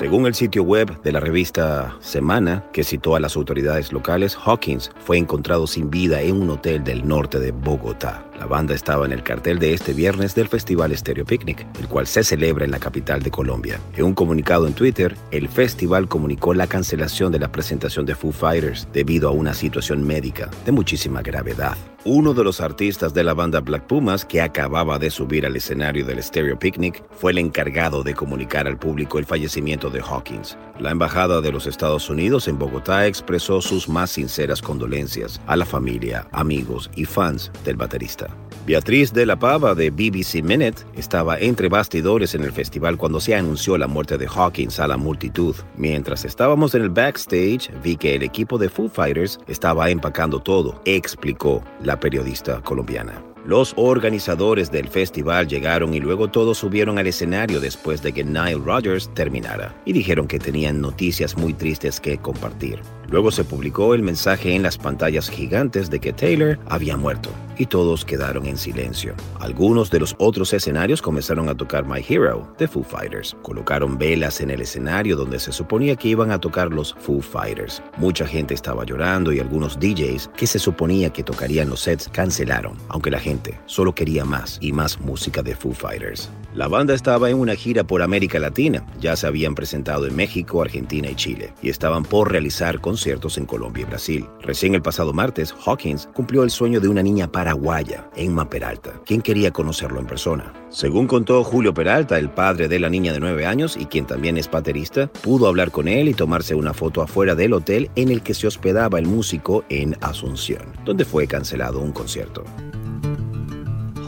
Según el sitio web de la revista Semana, que citó a las autoridades locales, Hawkins fue encontrado sin vida en un hotel del norte de Bogotá. La banda estaba en el cartel de este viernes del Festival Stereo Picnic, el cual se celebra en la capital de Colombia. En un comunicado en Twitter, el festival comunicó la cancelación de la presentación de Foo Fighters debido a una situación médica de muchísima gravedad. Uno de los artistas de la banda Black Pumas, que acababa de subir al escenario del Stereo Picnic, fue el encargado de comunicar al público el fallecimiento de Hawkins. La Embajada de los Estados Unidos en Bogotá expresó sus más sinceras condolencias a la familia, amigos y fans del baterista. Beatriz de la Pava de BBC Minute estaba entre bastidores en el festival cuando se anunció la muerte de Hawkins a la multitud. Mientras estábamos en el backstage, vi que el equipo de Foo Fighters estaba empacando todo, explicó la periodista colombiana. Los organizadores del festival llegaron y luego todos subieron al escenario después de que Nile Rodgers terminara y dijeron que tenían noticias muy tristes que compartir. Luego se publicó el mensaje en las pantallas gigantes de que Taylor había muerto y todos quedaron en silencio. Algunos de los otros escenarios comenzaron a tocar My Hero de Foo Fighters. Colocaron velas en el escenario donde se suponía que iban a tocar los Foo Fighters. Mucha gente estaba llorando y algunos DJs que se suponía que tocarían los sets cancelaron, aunque la gente solo quería más y más música de Foo Fighters. La banda estaba en una gira por América Latina, ya se habían presentado en México, Argentina y Chile, y estaban por realizar conciertos en Colombia y Brasil. Recién el pasado martes, Hawkins cumplió el sueño de una niña paraguaya, Emma Peralta, quien quería conocerlo en persona. Según contó Julio Peralta, el padre de la niña de 9 años y quien también es baterista, pudo hablar con él y tomarse una foto afuera del hotel en el que se hospedaba el músico en Asunción, donde fue cancelado un concierto.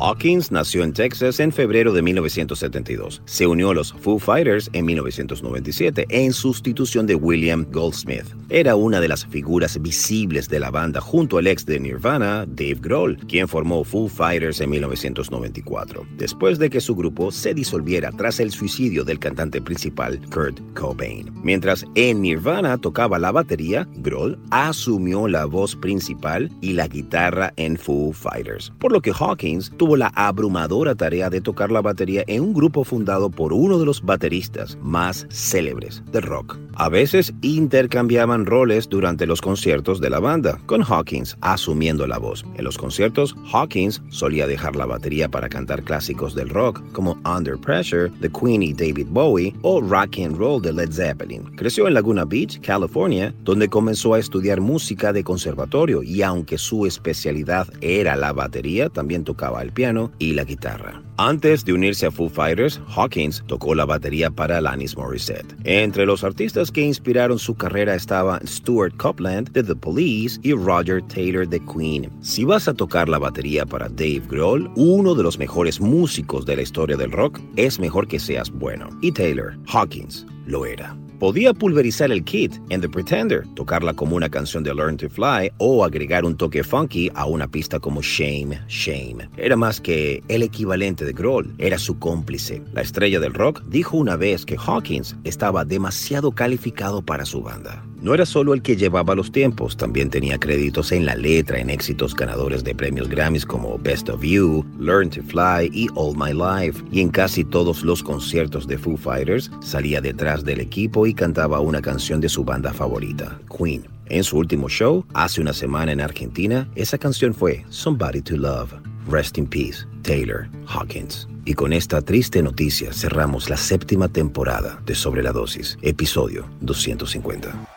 Hawkins nació en Texas en febrero de 1972. Se unió a los Foo Fighters en 1997 en sustitución de William Goldsmith. Era una de las figuras visibles de la banda junto al ex de Nirvana, Dave Grohl, quien formó Foo Fighters en 1994, después de que su grupo se disolviera tras el suicidio del cantante principal Kurt Cobain. Mientras en Nirvana tocaba la batería, Grohl asumió la voz principal y la guitarra en Foo Fighters, por lo que Hawkins tuvo la abrumadora tarea de tocar la batería en un grupo fundado por uno de los bateristas más célebres del rock. A veces intercambiaban roles durante los conciertos de la banda, con Hawkins asumiendo la voz. En los conciertos, Hawkins solía dejar la batería para cantar clásicos del rock como Under Pressure de Queen y David Bowie o Rock and Roll de Led Zeppelin. Creció en Laguna Beach, California, donde comenzó a estudiar música de conservatorio y aunque su especialidad era la batería, también tocaba el piano y la guitarra. Antes de unirse a Foo Fighters, Hawkins tocó la batería para Alanis Morissette. Entre los artistas que inspiraron su carrera estaban Stuart Copeland de The Police y Roger Taylor de Queen. Si vas a tocar la batería para Dave Grohl, uno de los mejores músicos de la historia del rock, es mejor que seas bueno. Y Taylor, Hawkins, lo era podía pulverizar el kit en The Pretender, tocarla como una canción de Learn to Fly o agregar un toque funky a una pista como Shame, Shame. Era más que el equivalente de Grohl, era su cómplice. La estrella del rock dijo una vez que Hawkins estaba demasiado calificado para su banda. No era solo el que llevaba los tiempos, también tenía créditos en la letra en éxitos ganadores de premios Grammys como Best of You, Learn to Fly y All My Life. Y en casi todos los conciertos de Foo Fighters salía detrás del equipo y cantaba una canción de su banda favorita, Queen. En su último show, hace una semana en Argentina, esa canción fue Somebody to Love. Rest in Peace, Taylor Hawkins. Y con esta triste noticia cerramos la séptima temporada de Sobre la Dosis, episodio 250.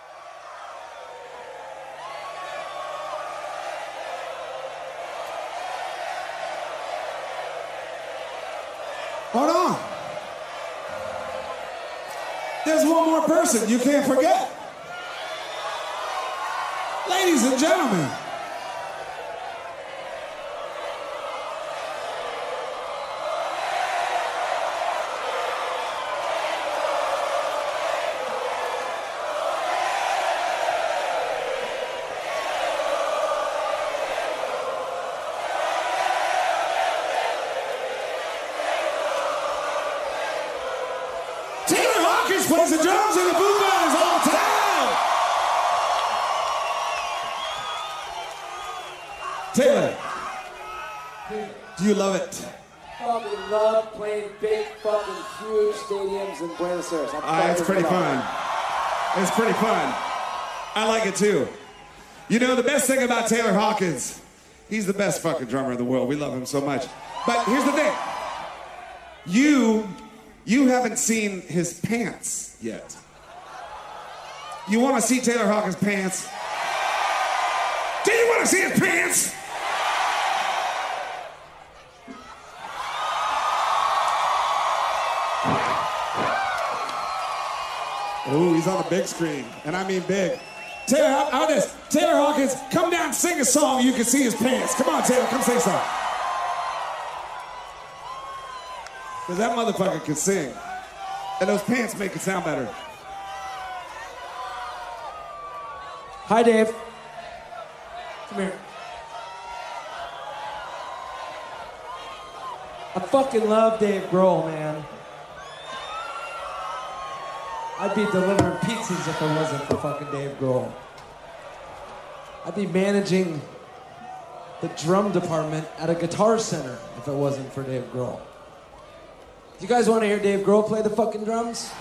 Person you can't forget. Ladies and gentlemen. And drums and the Foo Fighters all time. Taylor, do you love it? fucking love playing big, fucking huge stadiums in Buenos Aires. Uh, it's pretty fun. It's pretty fun. I like it too. You know, the best thing about Taylor Hawkins, he's the best fucking drummer in the world. We love him so much. But here's the thing. You, you haven't seen his pants yet. You want to see Taylor Hawkins' pants? Do you want to see his pants? Ooh, he's on the big screen, and I mean big. Taylor, how, this? Taylor Hawkins, come down, sing a song. You can see his pants. Come on, Taylor, come sing a song. Cause that motherfucker can sing, and those pants make it sound better. Hi, Dave. Come here. I fucking love Dave Grohl, man. I'd be delivering pizzas if it wasn't for fucking Dave Grohl. I'd be managing the drum department at a guitar center if it wasn't for Dave Grohl. Do you guys want to hear Dave Grohl play the fucking drums?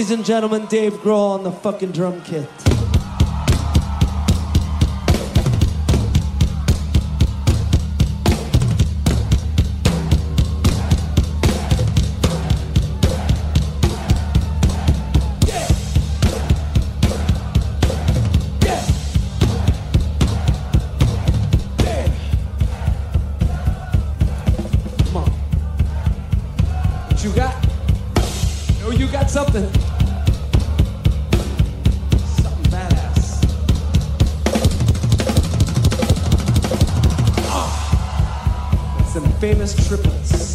Ladies and gentlemen, Dave Grohl on the fucking drum kit. Oh, you got something. Something badass. Ah, some famous triplets.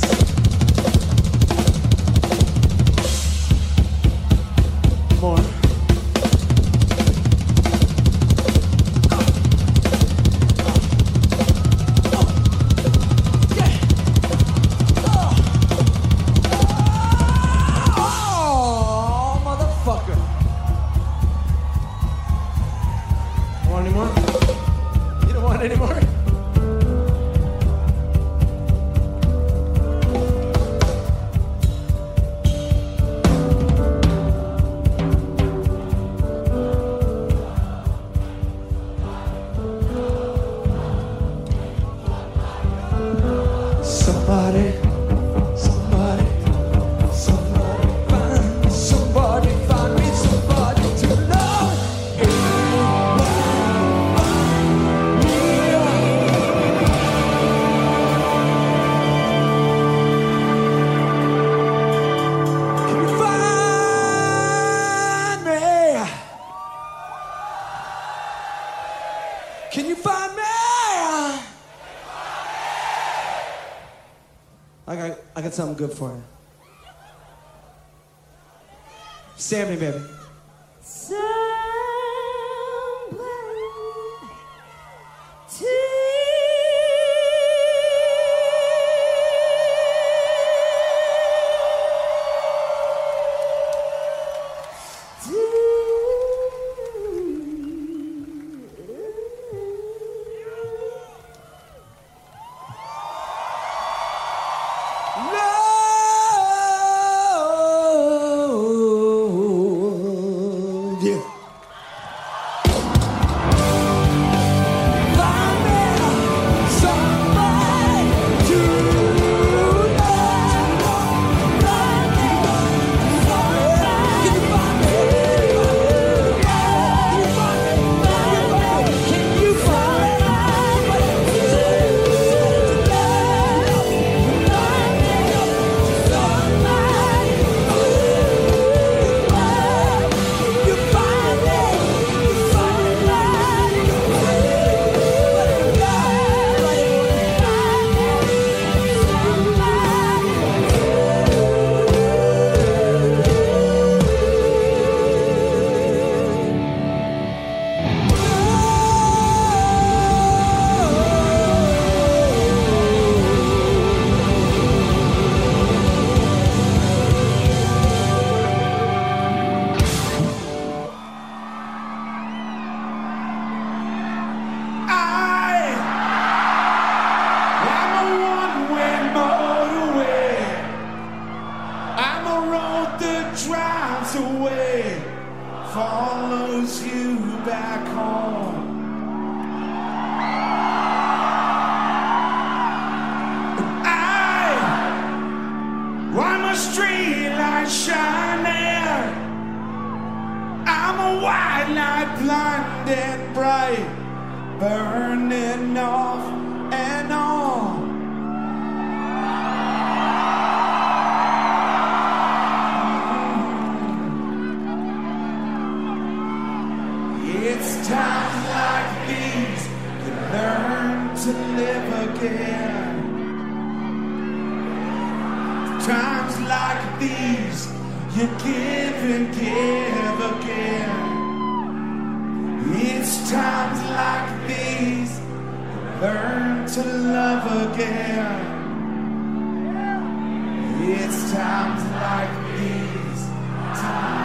Something good for you. Sammy, baby. Follows you back home. I, I'm a street light shining. I'm a white light blinded bright burning learn to love again. It's times like these, time,